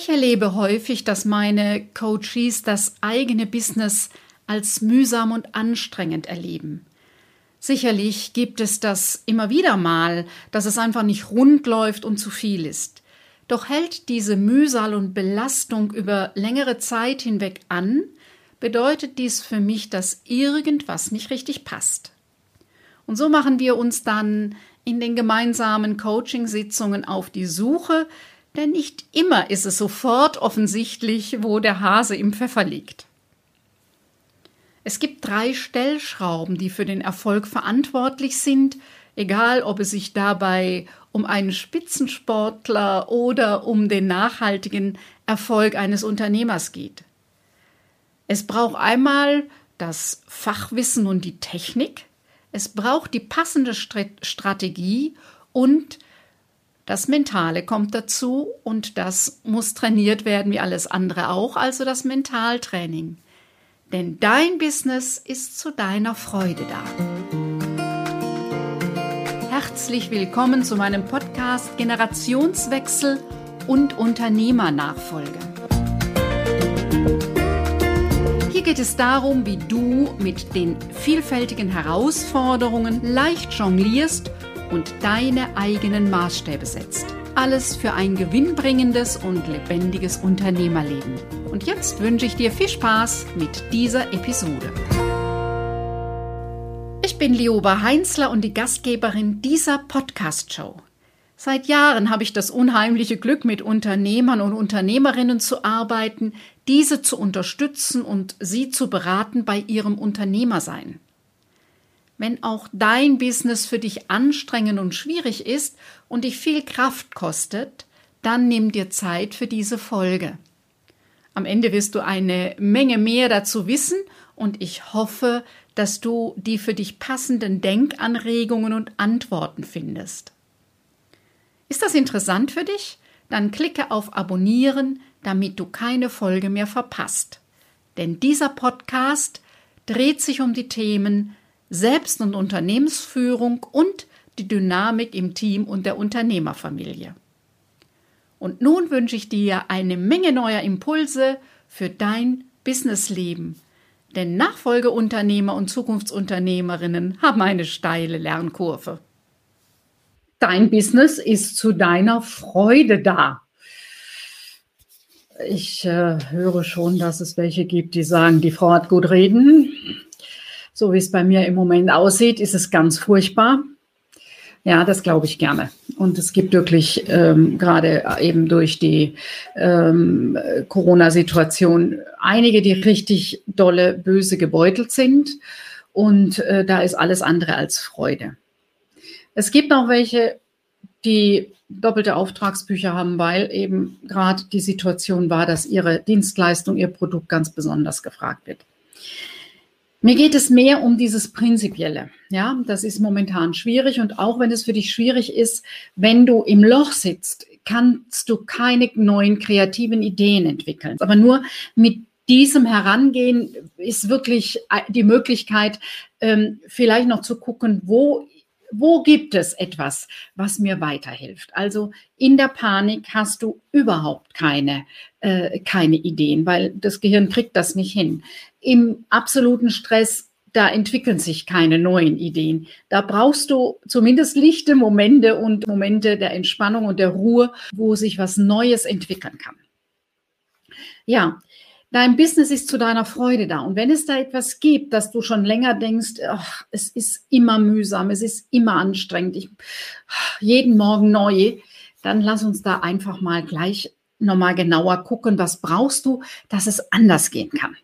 Ich erlebe häufig, dass meine Coaches das eigene Business als mühsam und anstrengend erleben. Sicherlich gibt es das immer wieder mal, dass es einfach nicht rund läuft und zu viel ist. Doch hält diese Mühsal und Belastung über längere Zeit hinweg an, bedeutet dies für mich, dass irgendwas nicht richtig passt. Und so machen wir uns dann in den gemeinsamen Coaching-Sitzungen auf die Suche, denn nicht immer ist es sofort offensichtlich, wo der Hase im Pfeffer liegt. Es gibt drei Stellschrauben, die für den Erfolg verantwortlich sind, egal ob es sich dabei um einen Spitzensportler oder um den nachhaltigen Erfolg eines Unternehmers geht. Es braucht einmal das Fachwissen und die Technik, es braucht die passende Strategie und das Mentale kommt dazu und das muss trainiert werden wie alles andere auch, also das Mentaltraining denn dein Business ist zu deiner Freude da. Herzlich willkommen zu meinem Podcast Generationswechsel und Unternehmernachfolge. Hier geht es darum, wie du mit den vielfältigen Herausforderungen leicht jonglierst und deine eigenen Maßstäbe setzt. Alles für ein gewinnbringendes und lebendiges Unternehmerleben. Und jetzt wünsche ich dir viel Spaß mit dieser Episode. Ich bin Lioba Heinzler und die Gastgeberin dieser Podcast-Show. Seit Jahren habe ich das unheimliche Glück, mit Unternehmern und Unternehmerinnen zu arbeiten, diese zu unterstützen und sie zu beraten bei ihrem Unternehmersein. Wenn auch dein Business für dich anstrengend und schwierig ist und dich viel Kraft kostet, dann nimm dir Zeit für diese Folge. Am Ende wirst du eine Menge mehr dazu wissen und ich hoffe, dass du die für dich passenden Denkanregungen und Antworten findest. Ist das interessant für dich? Dann klicke auf Abonnieren, damit du keine Folge mehr verpasst. Denn dieser Podcast dreht sich um die Themen selbst- und Unternehmensführung und die Dynamik im Team und der Unternehmerfamilie. Und nun wünsche ich dir eine Menge neuer Impulse für dein Businessleben. Denn Nachfolgeunternehmer und Zukunftsunternehmerinnen haben eine steile Lernkurve. Dein Business ist zu deiner Freude da. Ich äh, höre schon, dass es welche gibt, die sagen, die Frau hat gut reden so wie es bei mir im Moment aussieht, ist es ganz furchtbar. Ja, das glaube ich gerne. Und es gibt wirklich ähm, gerade eben durch die ähm, Corona-Situation einige, die richtig dolle, böse gebeutelt sind. Und äh, da ist alles andere als Freude. Es gibt auch welche, die doppelte Auftragsbücher haben, weil eben gerade die Situation war, dass ihre Dienstleistung, ihr Produkt ganz besonders gefragt wird. Mir geht es mehr um dieses Prinzipielle. Ja, das ist momentan schwierig und auch wenn es für dich schwierig ist, wenn du im Loch sitzt, kannst du keine neuen kreativen Ideen entwickeln. Aber nur mit diesem Herangehen ist wirklich die Möglichkeit, ähm, vielleicht noch zu gucken, wo wo gibt es etwas, was mir weiterhilft? Also in der Panik hast du überhaupt keine, äh, keine Ideen, weil das Gehirn kriegt das nicht hin. Im absoluten Stress, da entwickeln sich keine neuen Ideen. Da brauchst du zumindest lichte Momente und Momente der Entspannung und der Ruhe, wo sich was Neues entwickeln kann. Ja, Dein Business ist zu deiner Freude da. Und wenn es da etwas gibt, dass du schon länger denkst, ach, es ist immer mühsam, es ist immer anstrengend, ich, jeden Morgen neu, dann lass uns da einfach mal gleich nochmal genauer gucken, was brauchst du, dass es anders gehen kann.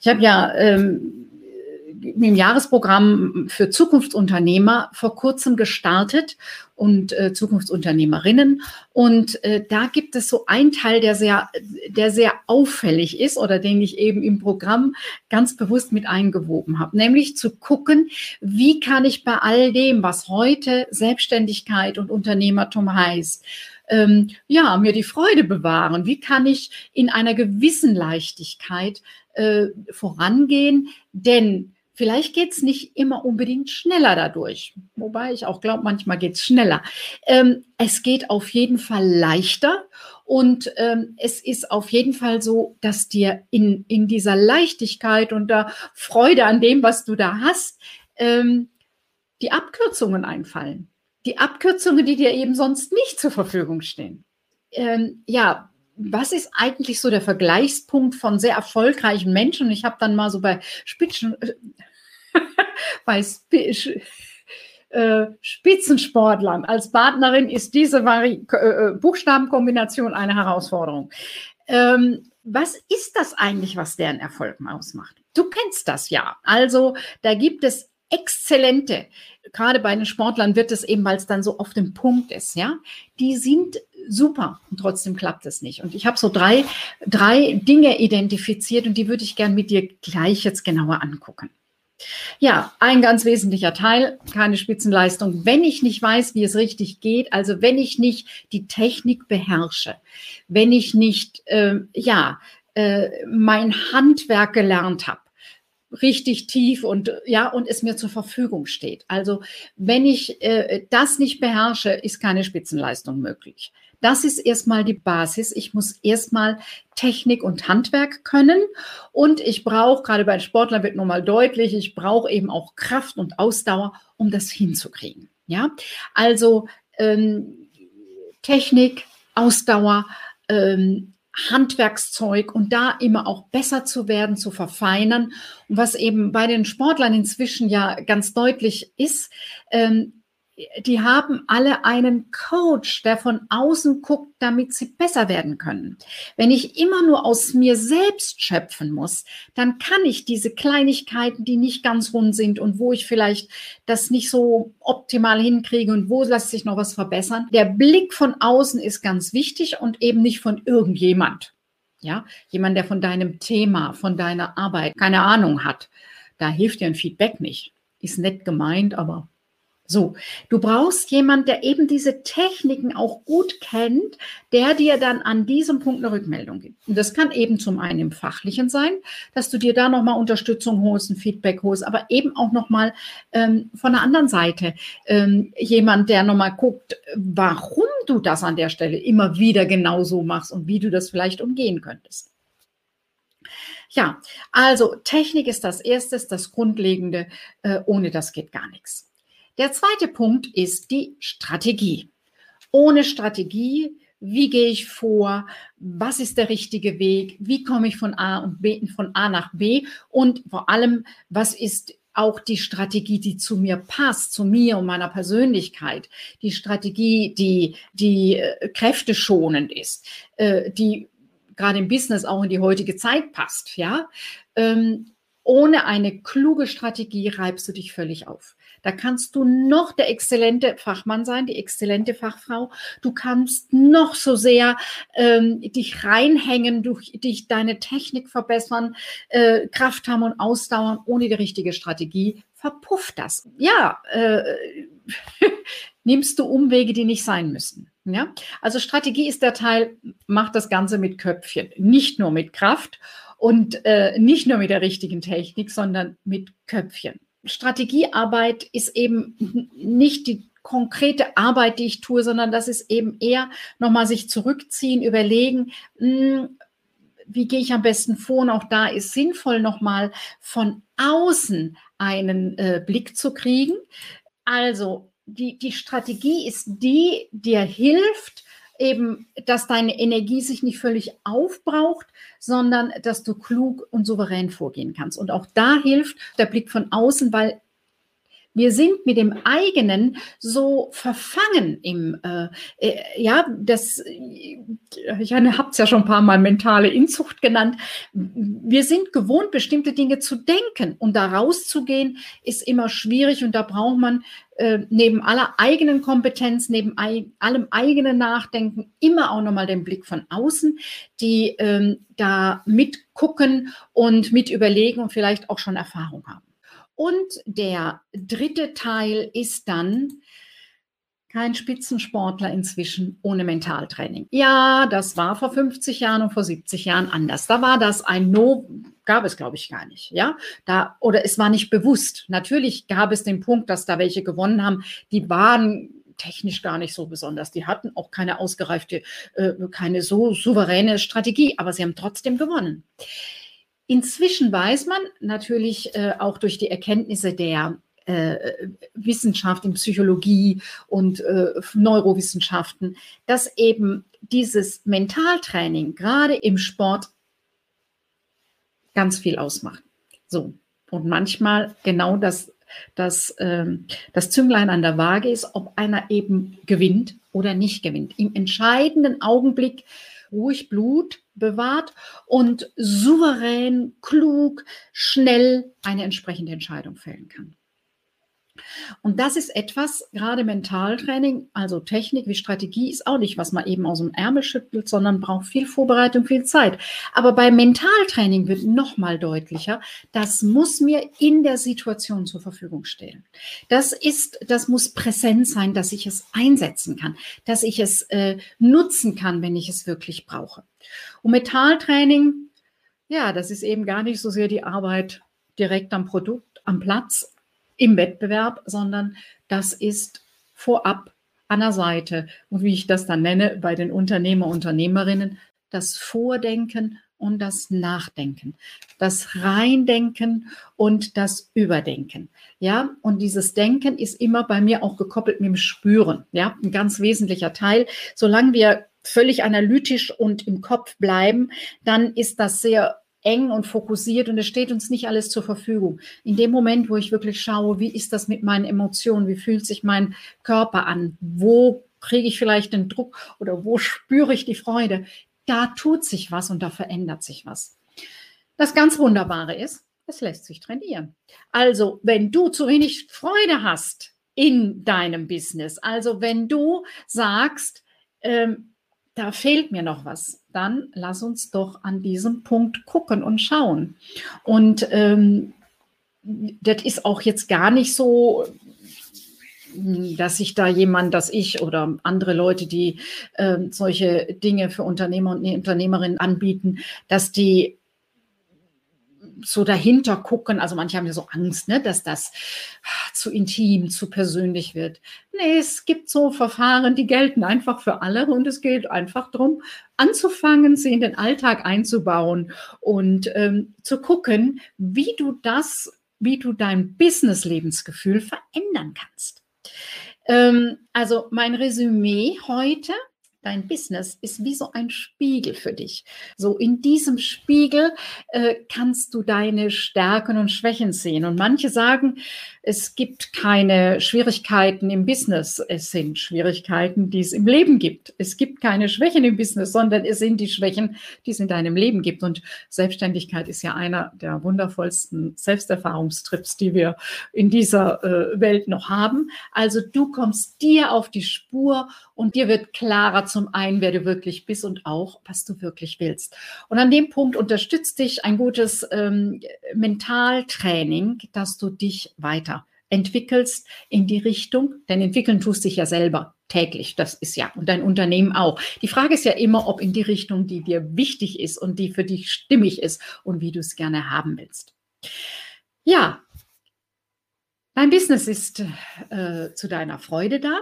Ich habe ja ähm, im Jahresprogramm für Zukunftsunternehmer vor kurzem gestartet und äh, Zukunftsunternehmerinnen. Und äh, da gibt es so einen Teil, der sehr, der sehr auffällig ist oder den ich eben im Programm ganz bewusst mit eingewoben habe, nämlich zu gucken, wie kann ich bei all dem, was heute Selbstständigkeit und Unternehmertum heißt, ähm, ja, mir die Freude bewahren? Wie kann ich in einer gewissen Leichtigkeit äh, vorangehen? Denn Vielleicht geht es nicht immer unbedingt schneller dadurch, wobei ich auch glaube, manchmal geht es schneller. Ähm, es geht auf jeden Fall leichter Und ähm, es ist auf jeden Fall so, dass dir in, in dieser Leichtigkeit und der Freude an dem, was du da hast, ähm, die Abkürzungen einfallen. Die Abkürzungen, die dir eben sonst nicht zur Verfügung stehen. Ähm, ja, was ist eigentlich so der Vergleichspunkt von sehr erfolgreichen Menschen? Ich habe dann mal so bei Spitzen, bei äh, Spitzensportlern als Partnerin ist diese Vari äh, äh, Buchstabenkombination eine Herausforderung. Ähm, was ist das eigentlich, was deren Erfolg ausmacht? Du kennst das ja. Also da gibt es exzellente, gerade bei den Sportlern wird es eben, weil es dann so auf dem Punkt ist, ja, die sind super und trotzdem klappt es nicht. Und ich habe so drei, drei Dinge identifiziert und die würde ich gern mit dir gleich jetzt genauer angucken. Ja, ein ganz wesentlicher Teil, keine Spitzenleistung, wenn ich nicht weiß, wie es richtig geht, also wenn ich nicht die Technik beherrsche, wenn ich nicht, äh, ja, äh, mein Handwerk gelernt habe, richtig tief und ja und es mir zur Verfügung steht. Also wenn ich äh, das nicht beherrsche, ist keine Spitzenleistung möglich. Das ist erstmal die Basis. Ich muss erstmal Technik und Handwerk können und ich brauche, gerade bei Sportlern wird nochmal deutlich, ich brauche eben auch Kraft und Ausdauer, um das hinzukriegen. Ja, also ähm, Technik, Ausdauer, ähm, Handwerkszeug und da immer auch besser zu werden, zu verfeinern. Und was eben bei den Sportlern inzwischen ja ganz deutlich ist, ähm, die haben alle einen Coach, der von außen guckt, damit sie besser werden können. Wenn ich immer nur aus mir selbst schöpfen muss, dann kann ich diese Kleinigkeiten, die nicht ganz rund sind und wo ich vielleicht das nicht so optimal hinkriege und wo lässt sich noch was verbessern. Der Blick von außen ist ganz wichtig und eben nicht von irgendjemand. Ja, jemand, der von deinem Thema, von deiner Arbeit keine Ahnung hat. Da hilft dir ein Feedback nicht. Ist nett gemeint, aber so, du brauchst jemand, der eben diese Techniken auch gut kennt, der dir dann an diesem Punkt eine Rückmeldung gibt. Und das kann eben zum einen im Fachlichen sein, dass du dir da nochmal Unterstützung holst, ein Feedback holst, aber eben auch nochmal ähm, von der anderen Seite ähm, jemand, der nochmal guckt, warum du das an der Stelle immer wieder genauso machst und wie du das vielleicht umgehen könntest. Ja, also Technik ist das Erste, das Grundlegende. Äh, ohne das geht gar nichts. Der zweite Punkt ist die Strategie. Ohne Strategie, wie gehe ich vor? Was ist der richtige Weg? Wie komme ich von A und B, von A nach B? Und vor allem, was ist auch die Strategie, die zu mir passt, zu mir und meiner Persönlichkeit, die Strategie, die, die äh, kräfteschonend ist, äh, die gerade im Business auch in die heutige Zeit passt, ja. Ähm, ohne eine kluge Strategie reibst du dich völlig auf. Da kannst du noch der exzellente Fachmann sein, die exzellente Fachfrau. Du kannst noch so sehr ähm, dich reinhängen, durch dich deine Technik verbessern, äh, Kraft haben und ausdauern. Ohne die richtige Strategie verpufft das. Ja, äh, nimmst du Umwege, die nicht sein müssen. Ja, also Strategie ist der Teil, macht das Ganze mit Köpfchen, nicht nur mit Kraft und äh, nicht nur mit der richtigen Technik, sondern mit Köpfchen. Strategiearbeit ist eben nicht die konkrete Arbeit, die ich tue, sondern das ist eben eher nochmal sich zurückziehen, überlegen, hm, wie gehe ich am besten vor? Und auch da ist sinnvoll, nochmal von außen einen äh, Blick zu kriegen. Also die, die Strategie ist die, dir hilft, eben, dass deine Energie sich nicht völlig aufbraucht, sondern dass du klug und souverän vorgehen kannst. Und auch da hilft der Blick von außen, weil wir sind mit dem eigenen so verfangen im, äh, äh, ja, das, ich habe es ja schon ein paar Mal mentale Inzucht genannt. Wir sind gewohnt, bestimmte Dinge zu denken und da rauszugehen ist immer schwierig und da braucht man äh, neben aller eigenen Kompetenz, neben ei allem eigenen Nachdenken immer auch nochmal den Blick von außen, die ähm, da mitgucken und mit überlegen und vielleicht auch schon Erfahrung haben. Und der dritte Teil ist dann kein Spitzensportler inzwischen ohne Mentaltraining. Ja, das war vor 50 Jahren und vor 70 Jahren anders. Da war das ein No, gab es glaube ich gar nicht, ja? Da oder es war nicht bewusst. Natürlich gab es den Punkt, dass da welche gewonnen haben, die waren technisch gar nicht so besonders. Die hatten auch keine ausgereifte, äh, keine so souveräne Strategie, aber sie haben trotzdem gewonnen. Inzwischen weiß man natürlich äh, auch durch die Erkenntnisse der äh, Wissenschaft in Psychologie und äh, Neurowissenschaften, dass eben dieses Mentaltraining gerade im Sport ganz viel ausmacht. So. Und manchmal genau das, das, ähm, das Zünglein an der Waage ist, ob einer eben gewinnt oder nicht gewinnt. Im entscheidenden Augenblick ruhig Blut bewahrt und souverän, klug, schnell eine entsprechende Entscheidung fällen kann. Und das ist etwas, gerade Mentaltraining, also Technik wie Strategie, ist auch nicht, was man eben aus dem Ärmel schüttelt, sondern braucht viel Vorbereitung, viel Zeit. Aber bei Mentaltraining wird nochmal deutlicher, das muss mir in der Situation zur Verfügung stellen. Das ist, das muss präsent sein, dass ich es einsetzen kann, dass ich es äh, nutzen kann, wenn ich es wirklich brauche. Und Mentaltraining, ja, das ist eben gar nicht so sehr die Arbeit direkt am Produkt, am Platz, im Wettbewerb, sondern das ist vorab an der Seite. Und wie ich das dann nenne bei den Unternehmer, Unternehmerinnen, das Vordenken und das Nachdenken, das Reindenken und das Überdenken. Ja, und dieses Denken ist immer bei mir auch gekoppelt mit dem Spüren. Ja, ein ganz wesentlicher Teil. Solange wir völlig analytisch und im Kopf bleiben, dann ist das sehr eng und fokussiert und es steht uns nicht alles zur Verfügung. In dem Moment, wo ich wirklich schaue, wie ist das mit meinen Emotionen, wie fühlt sich mein Körper an, wo kriege ich vielleicht den Druck oder wo spüre ich die Freude, da tut sich was und da verändert sich was. Das ganz Wunderbare ist, es lässt sich trainieren. Also, wenn du zu wenig Freude hast in deinem Business, also wenn du sagst, ähm, da fehlt mir noch was, dann lass uns doch an diesem Punkt gucken und schauen. Und ähm, das ist auch jetzt gar nicht so, dass sich da jemand, dass ich oder andere Leute, die äh, solche Dinge für Unternehmer und Unternehmerinnen anbieten, dass die so dahinter gucken. Also manche haben ja so Angst, ne, dass das zu intim, zu persönlich wird. Nee, es gibt so Verfahren, die gelten einfach für alle und es geht einfach darum, anzufangen, sie in den Alltag einzubauen und ähm, zu gucken, wie du das, wie du dein Business-Lebensgefühl verändern kannst. Ähm, also mein Resümee heute Dein Business ist wie so ein Spiegel für dich. So in diesem Spiegel äh, kannst du deine Stärken und Schwächen sehen. Und manche sagen, es gibt keine Schwierigkeiten im Business. Es sind Schwierigkeiten, die es im Leben gibt. Es gibt keine Schwächen im Business, sondern es sind die Schwächen, die es in deinem Leben gibt. Und Selbstständigkeit ist ja einer der wundervollsten Selbsterfahrungstrips, die wir in dieser äh, Welt noch haben. Also du kommst dir auf die Spur und dir wird klarer zum einen, wer du wirklich bist und auch, was du wirklich willst. Und an dem Punkt unterstützt dich ein gutes ähm, Mentaltraining, dass du dich weiter entwickelst in die Richtung, denn entwickeln tust dich ja selber täglich. Das ist ja, und dein Unternehmen auch. Die Frage ist ja immer, ob in die Richtung, die dir wichtig ist und die für dich stimmig ist und wie du es gerne haben willst. Ja, dein Business ist äh, zu deiner Freude da.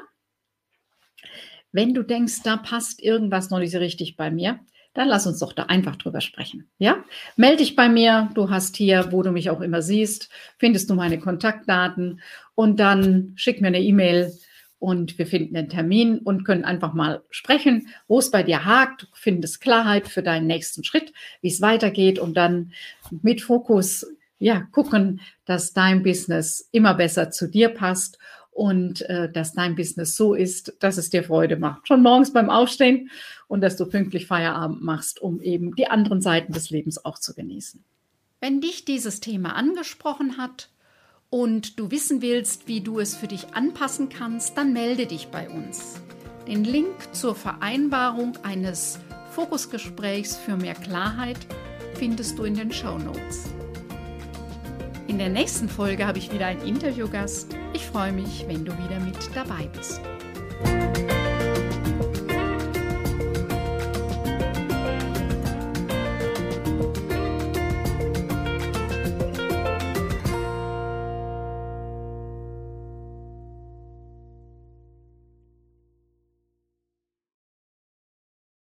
Wenn du denkst, da passt irgendwas noch nicht so richtig bei mir, dann lass uns doch da einfach drüber sprechen. Ja? Melde dich bei mir. Du hast hier, wo du mich auch immer siehst, findest du meine Kontaktdaten und dann schick mir eine E-Mail und wir finden einen Termin und können einfach mal sprechen, wo es bei dir hakt. Du findest Klarheit für deinen nächsten Schritt, wie es weitergeht und dann mit Fokus ja, gucken, dass dein Business immer besser zu dir passt und äh, dass dein Business so ist, dass es dir Freude macht. Schon morgens beim Aufstehen und dass du pünktlich Feierabend machst, um eben die anderen Seiten des Lebens auch zu genießen. Wenn dich dieses Thema angesprochen hat und du wissen willst, wie du es für dich anpassen kannst, dann melde dich bei uns. Den Link zur Vereinbarung eines Fokusgesprächs für mehr Klarheit findest du in den Show Notes. In der nächsten Folge habe ich wieder einen Interviewgast. Ich freue mich, wenn du wieder mit dabei bist.